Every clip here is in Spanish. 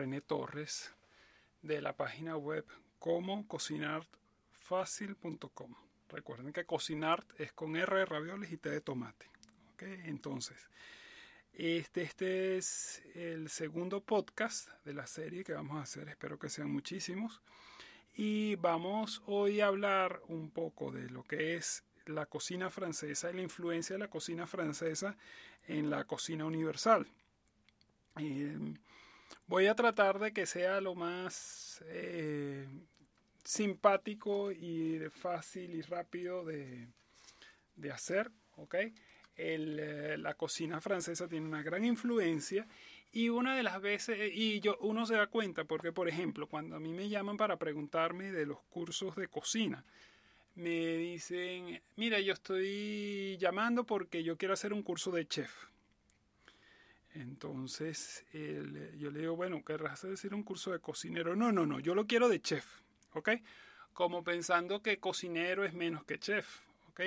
René Torres de la página web como cocinarfacil.com. Recuerden que cocinar es con R de ravioles y T de tomate. Entonces, este, este es el segundo podcast de la serie que vamos a hacer. Espero que sean muchísimos. Y vamos hoy a hablar un poco de lo que es la cocina francesa y la influencia de la cocina francesa en la cocina universal. Eh, voy a tratar de que sea lo más eh, simpático y fácil y rápido de, hacer, ¿ok? Eh, la cocina francesa tiene una gran influencia y una de las veces, y yo, uno se da cuenta, porque por ejemplo, cuando a mí me llaman para preguntarme de los cursos de cocina, me dicen, mira, yo estoy llamando porque yo quiero hacer un curso de chef. Entonces yo le digo, bueno, ¿querrás decir un curso de cocinero? No, no, no, yo lo quiero de chef, ¿ok? Como pensando que cocinero es menos que chef, ¿ok?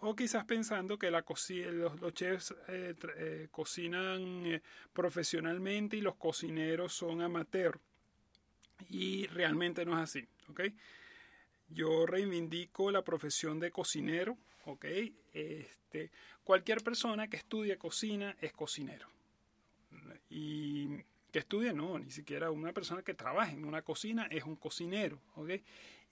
O quizás pensando que la los, chefs eh, eh, cocinan eh, profesionalmente y los cocineros son amateur. Y realmente no es así, ¿ok? Yo reivindico la profesión de cocinero, ¿ok? Este, cualquier persona que estudie cocina es cocinero y que estudie, no, ni siquiera una persona que trabaje en una cocina es un cocinero, ¿ok?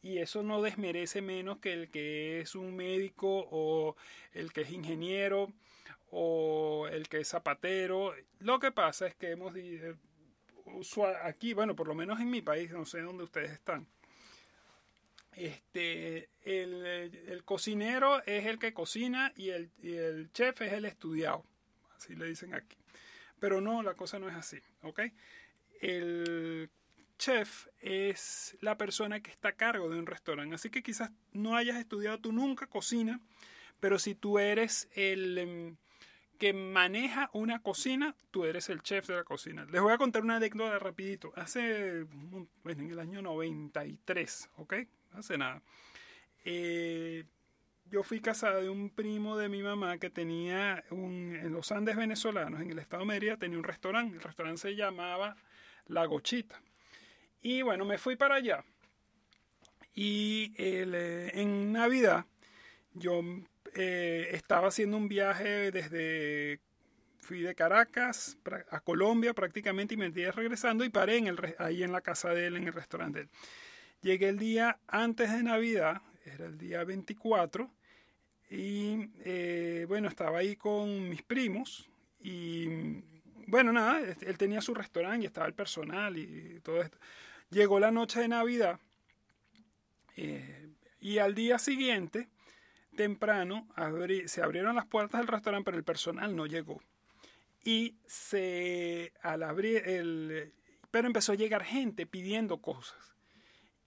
Y eso no desmerece menos que el que es un médico o el que es ingeniero o el que es zapatero. Lo que pasa es que hemos aquí, bueno, por lo menos en mi país, no sé dónde ustedes están. Este, el, cocinero es el que cocina y el, y el chef es el estudiado. Así le dicen aquí. Pero no, la cosa no es así, ¿ok? El chef es la persona que está a cargo de un restaurante, así que quizás no hayas estudiado tú nunca cocina, pero si tú eres el em, que maneja una cocina, tú eres el chef de la cocina. Les voy a contar una anécdota rapidito. Hace, bueno, en el año 93, ¿ok? Hace nada. Eh, yo fui casada de un primo de mi mamá que tenía un, en los Andes venezolanos, en el estado de Mérida, tenía un restaurante. El restaurante se llamaba La Gochita. Y bueno, me fui para allá. Y eh, en Navidad yo eh, estaba haciendo un viaje desde fui de Caracas a Colombia prácticamente y me iba regresando y paré en ahí en la casa de él, en el restaurante de él. Llegué el día antes de Navidad, era el día 24, y eh, bueno, estaba ahí con mis primos y bueno, nada, él tenía su restaurante y estaba el personal y todo esto. Llegó la noche de Navidad eh, y al día siguiente, temprano, se abrieron las puertas del restaurante, pero el personal no llegó. Y se, al abrir el, pero empezó a llegar gente pidiendo cosas.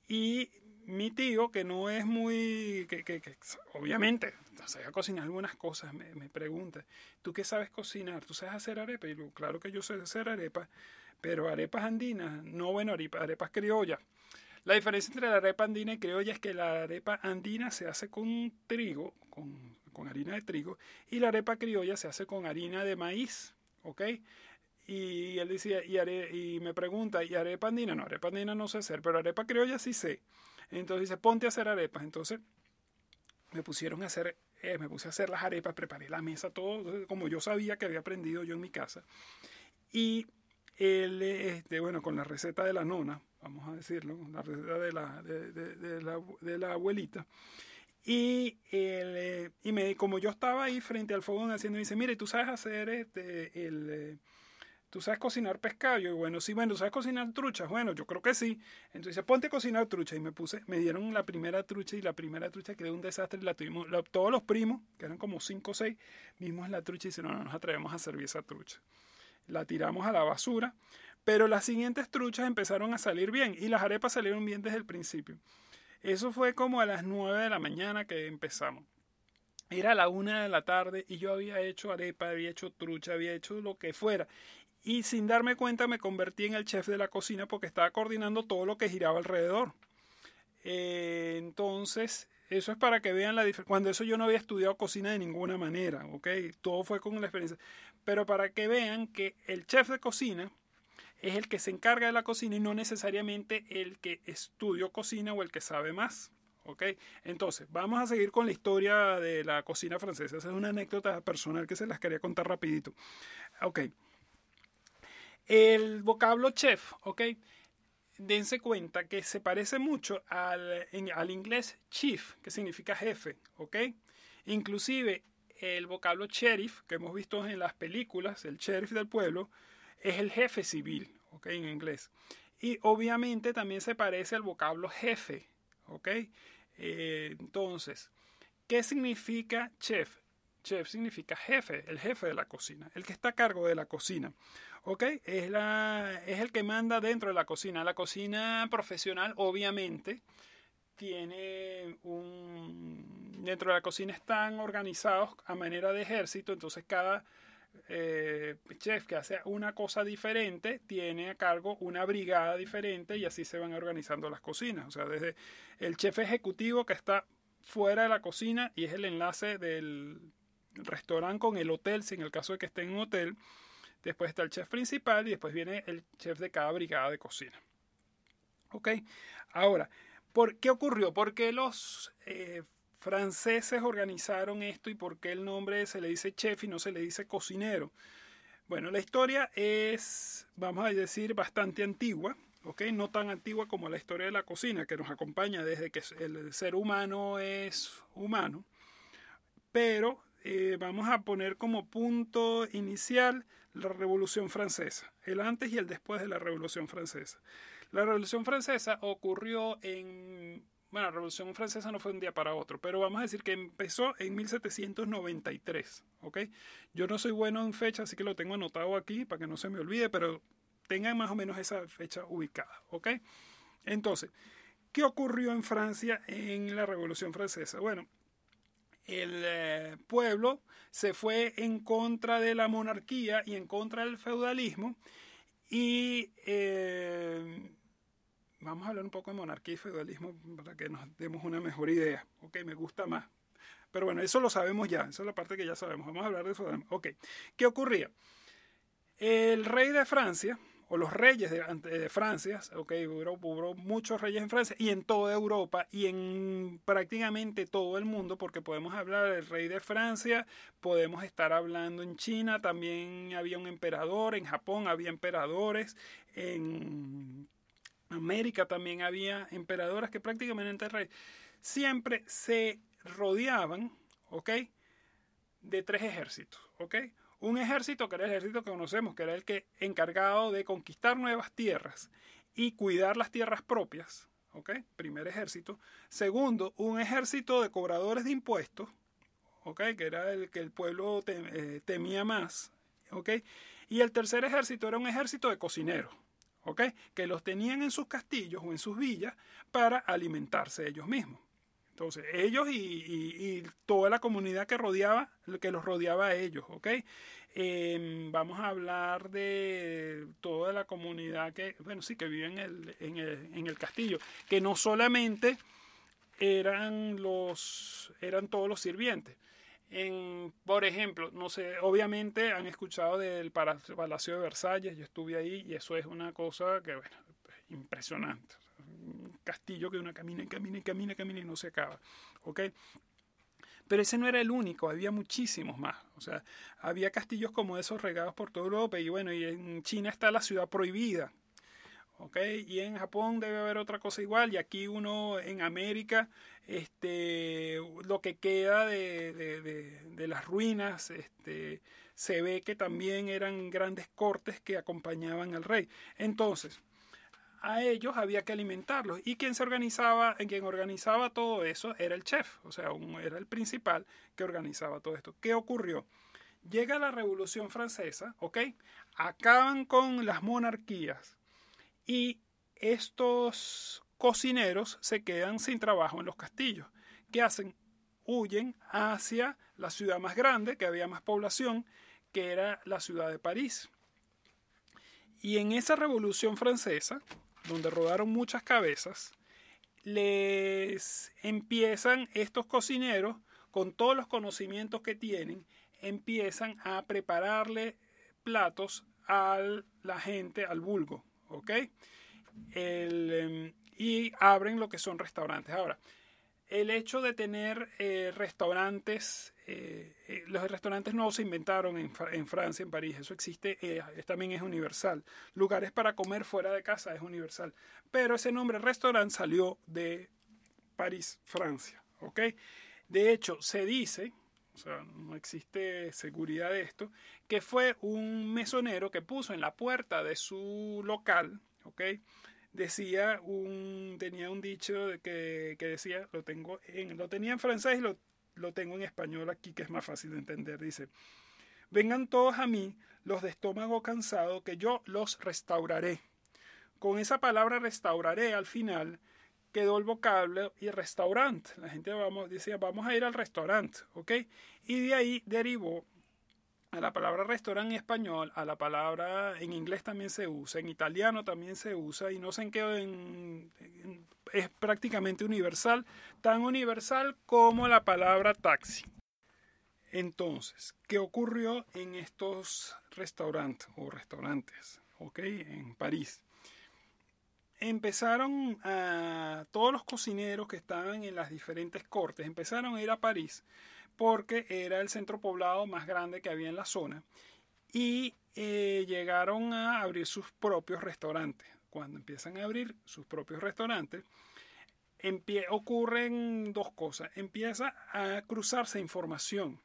Y mi tío, que no es muy, que, que, que obviamente cocinar algunas cosas, me, pregunta, ¿tú qué sabes cocinar? ¿Tú sabes hacer arepa? Y digo, claro que yo sé hacer arepa, pero arepas andinas, no bueno, arepas, arepas criollas. La diferencia entre la arepa andina y criolla es que la arepa andina se hace con trigo, con, con harina de trigo, y la arepa criolla se hace con harina de maíz, ¿ok? Y él decía, y, y me pregunta, ¿y arepa andina? No, arepa andina no sé hacer, pero arepa criolla sí sé. Entonces dice, ponte a hacer arepas. Entonces me pusieron a hacer, eh, me puse a hacer las arepas, preparé la mesa, todo como yo sabía que había aprendido yo en mi casa. Y él, este, bueno, con la receta de la nona, vamos a decirlo, la receta de la, de, de, la, de la, abuelita. Y, él, eh, y me, como yo estaba ahí frente al fogón haciendo, me dice, mire, tú sabes hacer este, el, eh, ¿Tú sabes cocinar pescado? Yo, bueno, sí, bueno, ¿sabes cocinar truchas? Bueno, yo creo que sí. Entonces, ponte a cocinar trucha. Y me puse, me dieron la primera trucha y la primera trucha quedó un desastre. La tuvimos, todos los primos, que eran como cinco o seis, vimos la trucha y dicen, no, no nos atrevemos a servir esa trucha. La tiramos a la basura. Pero las siguientes truchas empezaron a salir bien y las arepas salieron bien desde el principio. Eso fue como a las nueve de la mañana que empezamos. Era la una de la tarde y yo había hecho arepa, había hecho trucha, había hecho lo que fuera y sin darme cuenta me convertí en el chef de la cocina porque estaba coordinando todo lo que giraba alrededor. Eh, entonces, eso es para que vean la diferencia. Cuando eso yo no había estudiado cocina de ninguna manera, ¿ok? Todo fue con la experiencia. Pero para que vean que el chef de cocina es el que se encarga de la cocina y no necesariamente el que estudió cocina o el que sabe más. ¿Ok? Entonces, vamos a seguir con la historia de la cocina francesa. Esa es una anécdota personal que se las quería contar rapidito. Ok. El vocablo chef, ¿ok? Dense cuenta que se parece mucho al, al inglés chief, que significa jefe, ¿ok? Inclusive el vocablo sheriff, que hemos visto en las películas, el sheriff del pueblo, es el jefe civil, ¿ok? En inglés. Y obviamente también se parece al vocablo jefe, ¿ok? Eh, entonces, ¿qué significa chef? Chef significa jefe, el jefe de la cocina, el que está a cargo de la cocina. ¿Ok? Es, la, es el que manda dentro de la cocina. La cocina profesional, obviamente, tiene un... Dentro de la cocina están organizados a manera de ejército, entonces cada eh, chef que hace una cosa diferente tiene a cargo una brigada diferente y así se van organizando las cocinas. O sea, desde el chef ejecutivo que está fuera de la cocina y es el enlace del restaurante con el hotel, si en el caso de que esté en un hotel. Después está el chef principal y después viene el chef de cada brigada de cocina. ¿Ok? Ahora, ¿por qué ocurrió? ¿Por qué los eh, franceses organizaron esto y por qué el nombre se le dice chef y no se le dice cocinero. Bueno, la historia es, vamos a decir, bastante antigua, ¿ok? No tan antigua como la historia de la cocina, que nos acompaña desde que el ser humano es humano, pero eh, vamos a poner como punto inicial la Revolución Francesa, el antes y el después de la Revolución Francesa. La Revolución Francesa ocurrió en bueno, la Revolución Francesa no fue un día para otro, pero vamos a decir que empezó en 1793, ¿ok? Yo no soy bueno en fecha, así que lo tengo anotado aquí para que no se me olvide, pero tengan más o menos esa fecha ubicada, ¿ok? Entonces, ¿qué ocurrió en Francia en la Revolución Francesa? Bueno, el eh, pueblo se fue en contra de la monarquía y en contra del feudalismo y eh, vamos a hablar un poco de monarquía y feudalismo para que nos demos una mejor idea. Ok, me gusta más. Pero bueno, eso lo sabemos ya, esa es la parte que ya sabemos. Vamos a hablar de feudalismo. Ok, ¿qué ocurría? El rey de Francia, o los reyes de, Francia, ok, hubo, muchos reyes en Francia y en toda Europa y en prácticamente todo el mundo, porque podemos hablar del rey de Francia, podemos estar hablando en China, también había un emperador, en Japón había emperadores, en América también había emperadoras que prácticamente rey, siempre se rodeaban, ¿ok? De tres ejércitos, ¿ok? Un ejército que era el ejército que conocemos, que era el que encargado de conquistar nuevas tierras y cuidar las tierras propias, ¿ok? Primer ejército. Segundo, un ejército de cobradores de impuestos, ¿ok? Que era el que el pueblo eh, temía más, ¿ok? Y el tercer ejército era un ejército de cocineros, que los tenían en sus castillos o en sus villas para alimentarse ellos mismos. Entonces, ellos y, toda la comunidad que rodeaba, que los rodeaba a ellos, ¿ok? Em, vamos a hablar de toda la comunidad que, bueno, sí, que vive en el, en el, en el castillo, que no solamente eran los, eran todos los sirvientes, en, por ejemplo, no sé, obviamente han escuchado del Palacio de Versalles, yo estuve ahí y eso es una cosa que, bueno, impresionante. Castillo que uno camina y camina y camina y camina y no se acaba. ¿Ok? Pero ese no era el único, había muchísimos más. O sea, había castillos como esos regados por toda Europa y bueno, y en China está la ciudad prohibida. ¿ok? Y en Japón debe haber otra cosa igual, y aquí uno en América, este, lo que queda de, de, las ruinas, este, se ve que también eran grandes cortes que acompañaban al rey. Entonces, a ellos había que alimentarlos. Y quien se organizaba, quien organizaba todo eso era el chef, o sea, era el principal que organizaba todo esto. ¿Qué ocurrió? Llega la Revolución Francesa, ¿ok? Acaban con las monarquías y estos cocineros se quedan sin trabajo en los castillos. ¿Qué hacen? Huyen hacia la ciudad más grande, que había más población, que era la ciudad de París. Y en esa revolución francesa, donde rodaron muchas cabezas, les empiezan estos cocineros, con todos los conocimientos que tienen, empiezan a prepararle platos a la gente, al vulgo, ¿ok? Em, y abren lo que son restaurantes. Ahora, el hecho de tener eh, restaurantes, eh, eh, los restaurantes no se inventaron en, Francia, en París, eso existe, también es universal. Lugares para comer fuera de casa es universal. Pero ese nombre restaurante salió de París, Francia, ¿ok? De hecho, se dice, o sea, no existe seguridad de esto, que fue un mesonero que puso en la puerta de su local, ¿ok? decía un, tenía un dicho de que, que, decía, lo tengo en, lo tenía en francés y lo, lo tengo en español aquí, que es más fácil de entender. Dice, vengan todos a mí, los de estómago cansado, que yo los restauraré. Con esa palabra restauraré al final quedó el vocablo y restaurante. La gente vamos, decía, vamos a ir al restaurante, ¿ok? Y de ahí derivó a la palabra restaurante en español, a la palabra en inglés también se usa, en italiano también se usa y no sé en qué es prácticamente universal, tan universal como la palabra taxi. Entonces, ¿qué ocurrió en estos restaurantes o restaurantes, ok, en París? Empezaron a todos los cocineros que estaban en las diferentes cortes empezaron a ir a París porque era el centro poblado más grande que había en la zona y eh, llegaron a abrir sus propios restaurantes. Cuando empiezan a abrir sus propios restaurantes, ocurren dos cosas. Empieza a cruzarse información,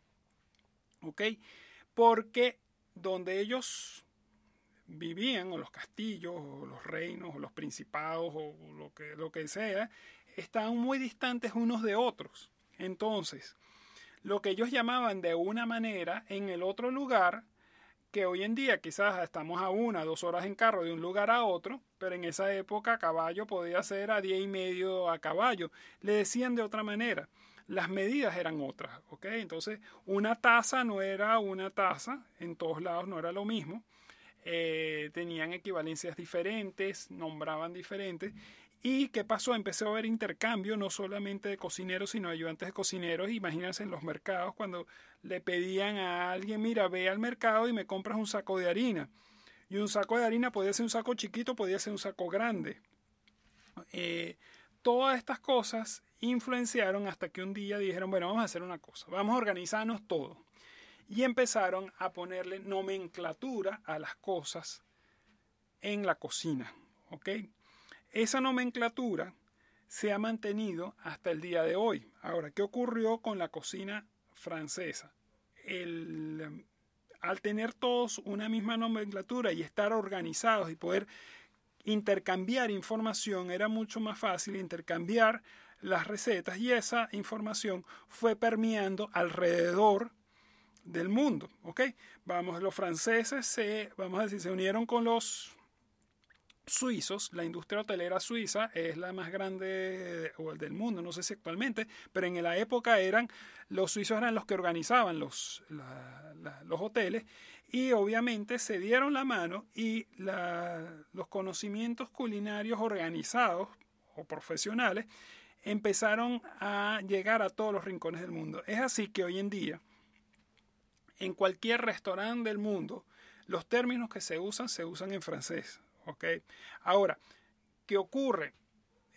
¿ok? Porque donde ellos vivían, o los castillos, o los reinos, o los principados, o lo que, lo que sea, estaban muy distantes unos de otros. Entonces, lo que ellos llamaban de una manera en el otro lugar, que hoy en día quizás estamos a una, dos horas en carro de un lugar a otro, pero en esa época a caballo podía ser a diez y medio a caballo. Le decían de otra manera. Las medidas eran otras, ¿ok? Entonces, una taza no era una taza, en todos lados no era lo mismo. Eh, tenían equivalencias diferentes, nombraban diferentes, ¿Y qué pasó? Empezó a haber intercambio no solamente de cocineros, sino ayudantes de cocineros. Imagínense en los mercados cuando le pedían a alguien, mira, ve al mercado y me compras un saco de harina. Y un saco de harina podía ser un saco chiquito, podía ser un saco grande. Eh, todas estas cosas influenciaron hasta que un día dijeron, bueno, vamos a hacer una cosa, vamos a organizarnos todo. Y empezaron a ponerle nomenclatura a las cosas en la cocina. ¿ok?, esa nomenclatura se ha mantenido hasta el día de hoy. Ahora, ¿qué ocurrió con la cocina francesa? al tener todos una misma nomenclatura y estar organizados y poder intercambiar información, era mucho más fácil intercambiar las recetas y esa información fue permeando alrededor del mundo. ¿ok? Vamos, los franceses se, vamos a decir, se unieron con los suizos, la industria hotelera suiza es la más grande del mundo, no sé si actualmente, pero en la época eran los suizos eran los que organizaban los, los hoteles y obviamente se dieron la mano y los conocimientos culinarios organizados o profesionales empezaron a llegar a todos los rincones del mundo. Es así que hoy en día, en cualquier restaurante del mundo, los términos que se usan se usan en francés. ¿Ok? Ahora, ¿qué ocurre?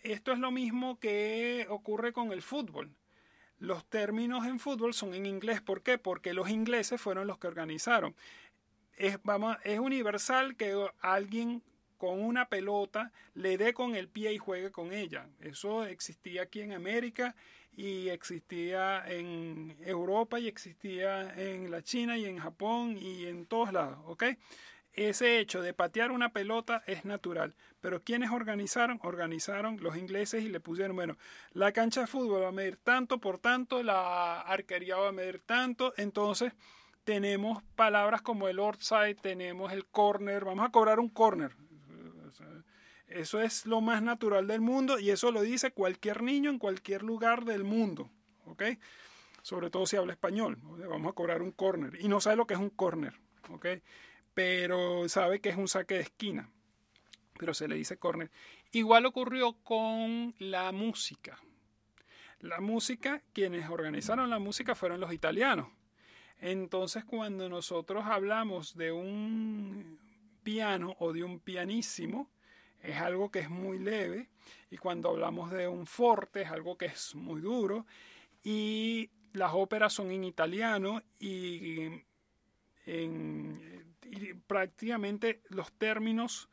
Esto es lo mismo que ocurre con el fútbol. Los términos en fútbol son en inglés. ¿Por qué? Porque los ingleses fueron los que organizaron. Es, vamos, es universal que alguien con una pelota le dé con el pie y juegue con ella. Eso existía aquí en América y existía en Europa y existía en la China y en Japón y en todos lados, ¿ok? Ese hecho de patear una pelota es natural. Pero quienes organizaron? Organizaron los ingleses y le pusieron, bueno, la cancha de fútbol va a medir tanto por tanto, la arquería va a medir tanto. Entonces tenemos palabras como el outside, tenemos el corner, vamos a cobrar un corner. Eso es lo más natural del mundo y eso lo dice cualquier niño en cualquier lugar del mundo. ¿Ok? Sobre todo si habla español. Vamos a cobrar un corner y no sabe lo que es un corner. ¿Ok? Pero sabe que es un saque de esquina, pero se le dice corner. Igual ocurrió con la música. La música, quienes organizaron la música fueron los italianos. Entonces, cuando nosotros hablamos de un piano o de un pianísimo es algo que es muy leve y cuando hablamos de un forte es algo que es muy duro y las óperas son en italiano y, prácticamente los términos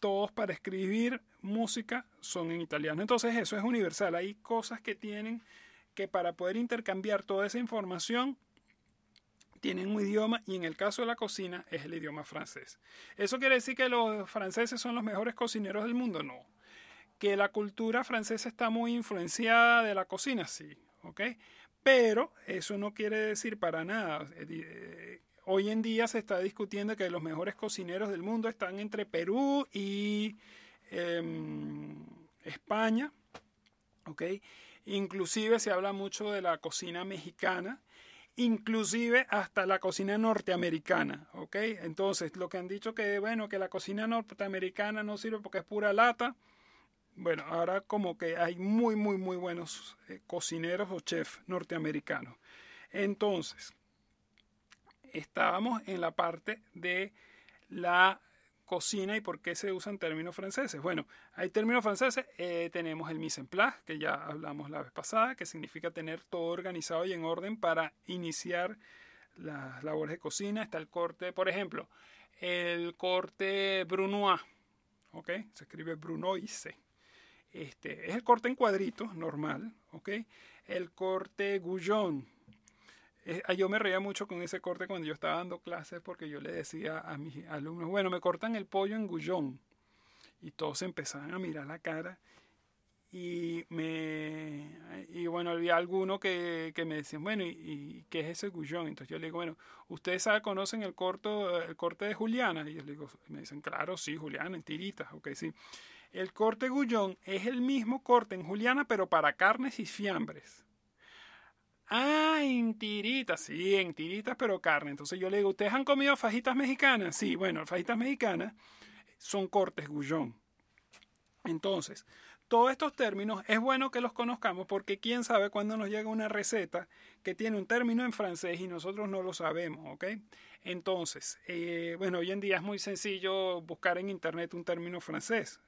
todos para escribir música son en italiano. Entonces eso es universal. Hay cosas que tienen que para poder intercambiar toda esa información tienen un idioma y en el caso de la cocina es el idioma francés. ¿Eso quiere decir que los franceses son los mejores cocineros del mundo? No. ¿Que la cultura francesa está muy influenciada de la cocina? Sí, ¿ok? Pero eso no quiere decir para nada. Hoy en día se está discutiendo que los mejores cocineros del mundo están entre Perú y em, España, ¿ok? Inclusive se habla mucho de la cocina mexicana inclusive hasta la cocina norteamericana, ¿ok? Entonces, lo que han dicho que, bueno, que la cocina norteamericana no sirve porque es pura lata, bueno, ahora como que hay muy, muy, muy buenos eh, cocineros o chefs norteamericanos. Entonces, estábamos en la parte de la cocina y por qué se usan términos franceses. Bueno, hay términos franceses, eh, tenemos el mise en place, que ya hablamos la vez pasada, que significa tener todo organizado y en orden para iniciar las labores de cocina. Está el corte, por ejemplo, el corte Brunois, ¿ok? Se escribe Brunoise. Este, es el corte en cuadritos, normal, ¿ok? El corte Goujon, yo me reía mucho con ese corte cuando yo estaba dando clases porque yo le decía a mis alumnos, bueno, me cortan el pollo en gullón. Y todos empezaban a mirar la cara y me y bueno había alguno que, que me decían bueno ¿y, qué es ese gullón? entonces yo le digo bueno ustedes saben, conocen el corto el corte de Juliana y le digo me dicen claro sí Juliana en tiritas ok sí el corte gullón es el mismo corte en Juliana pero para carnes y fiambres En tiritas, sí, en tiritas, pero carne. Entonces yo le digo, ¿ustedes han comido fajitas mexicanas? Sí, bueno, fajitas mexicanas son cortes gullón. Entonces, todos estos términos es bueno que los conozcamos porque quién sabe cuándo nos llega una receta que tiene un término en francés y nosotros no lo sabemos, ¿ok? Entonces, eh, bueno, hoy en día es muy sencillo buscar en internet un término francés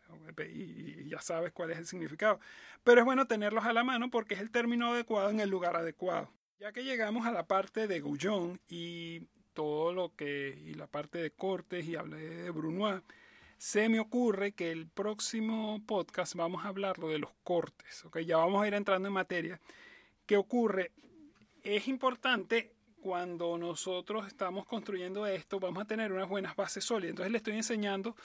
y, ya sabes cuál es el significado. Pero es bueno tenerlos a la mano porque es el término adecuado en el lugar adecuado. Ya que llegamos a la parte de Goujon y todo lo que, y la parte de cortes y hablé de Brunois, se me ocurre que el próximo podcast vamos a hablar de los cortes, ¿ok? Ya vamos a ir entrando en materia. ¿Qué ocurre? Es importante cuando nosotros estamos construyendo esto, vamos a tener unas buenas bases sólidas. Entonces le estoy enseñando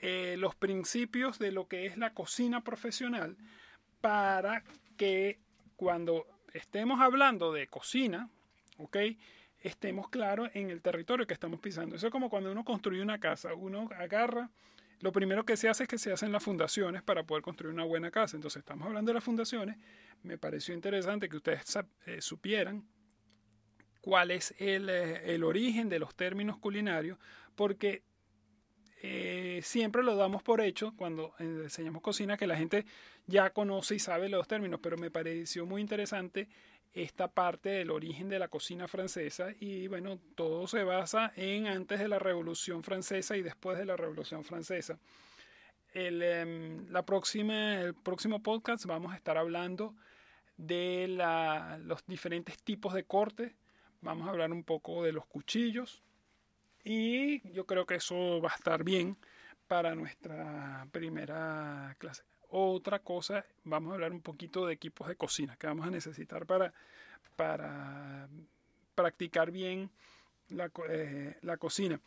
eh, los principios de lo que es la cocina profesional para que cuando estemos hablando de cocina, ¿ok? estemos claros en el territorio que estamos pisando. Eso es como cuando uno construye una casa, uno agarra, lo primero que se hace es que se hacen las fundaciones para poder construir una buena casa. Entonces estamos hablando de las fundaciones, me pareció interesante que ustedes eh, supieran cuál es eh, el, origen de los términos culinarios, porque eh, siempre lo damos por hecho cuando enseñamos cocina, que la gente ya conoce y sabe los términos, pero me pareció muy interesante esta parte del origen de la cocina francesa y bueno, todo se basa en antes de la Revolución Francesa y después de la Revolución Francesa. El, em, la próxima, el próximo podcast vamos a estar hablando de la, los diferentes tipos de corte, vamos a hablar un poco de los cuchillos y yo creo que eso va a estar bien para nuestra primera clase otra cosa, vamos a hablar un poquito de equipos de cocina que vamos a necesitar para, para practicar bien la, eh, la cocina.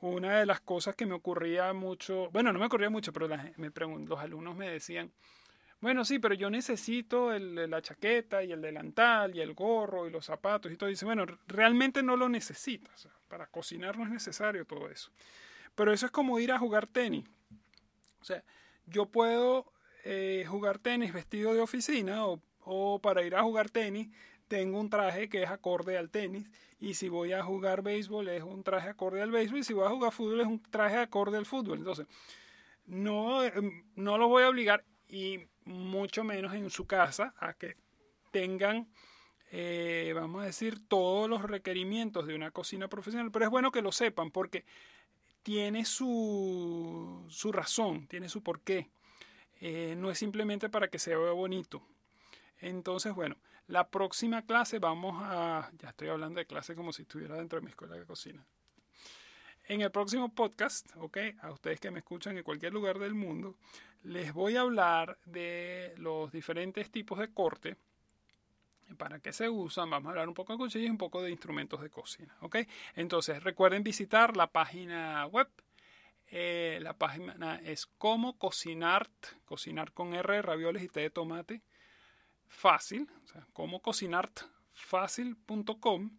Una de las cosas que me ocurría mucho, bueno, no me ocurría mucho, pero me los alumnos me decían, bueno, sí, pero yo necesito el, la chaqueta y el delantal y el gorro y los zapatos y todo. Dice, bueno, realmente no lo necesitas. Para cocinar no es necesario todo eso. Pero eso es como ir a jugar tenis. O sea, yo puedo eh, jugar tenis vestido de oficina o, para ir a jugar tenis tengo un traje que es acorde al tenis y si voy a jugar béisbol es un traje acorde al béisbol y si voy a jugar fútbol es un traje acorde al fútbol. Entonces, no, em, no los voy a obligar y mucho menos en su casa a que tengan, eh, vamos a decir, todos los requerimientos de una cocina profesional. Pero es bueno que lo sepan porque tiene su, su razón, tiene su porqué. Eh, no es simplemente para que se vea bonito. Entonces, bueno, la próxima clase vamos a... Ya estoy hablando de clase como si estuviera dentro de mi escuela de cocina. En el próximo podcast, ok, a ustedes que me escuchan en cualquier lugar del mundo, les voy a hablar de los diferentes tipos de corte, para qué se usan, vamos a hablar un poco de cuchillos y un poco de instrumentos de cocina, ok. Entonces, recuerden visitar la página web. Eh, la página es como cocinar, cocinar con R, ravioles y té de tomate fácil, o sea, como cocinartfácil.com.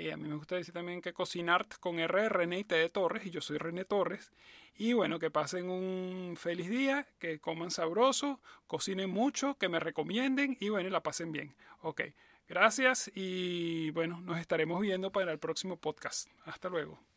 Eh, a mí me gusta decir también que cocinart con R René y T de Torres, y yo soy René Torres. Y bueno, que pasen un feliz día, que coman sabroso, cocinen mucho, que me recomienden y bueno, la pasen bien. Ok, gracias y bueno, nos estaremos viendo para el próximo podcast. Hasta luego.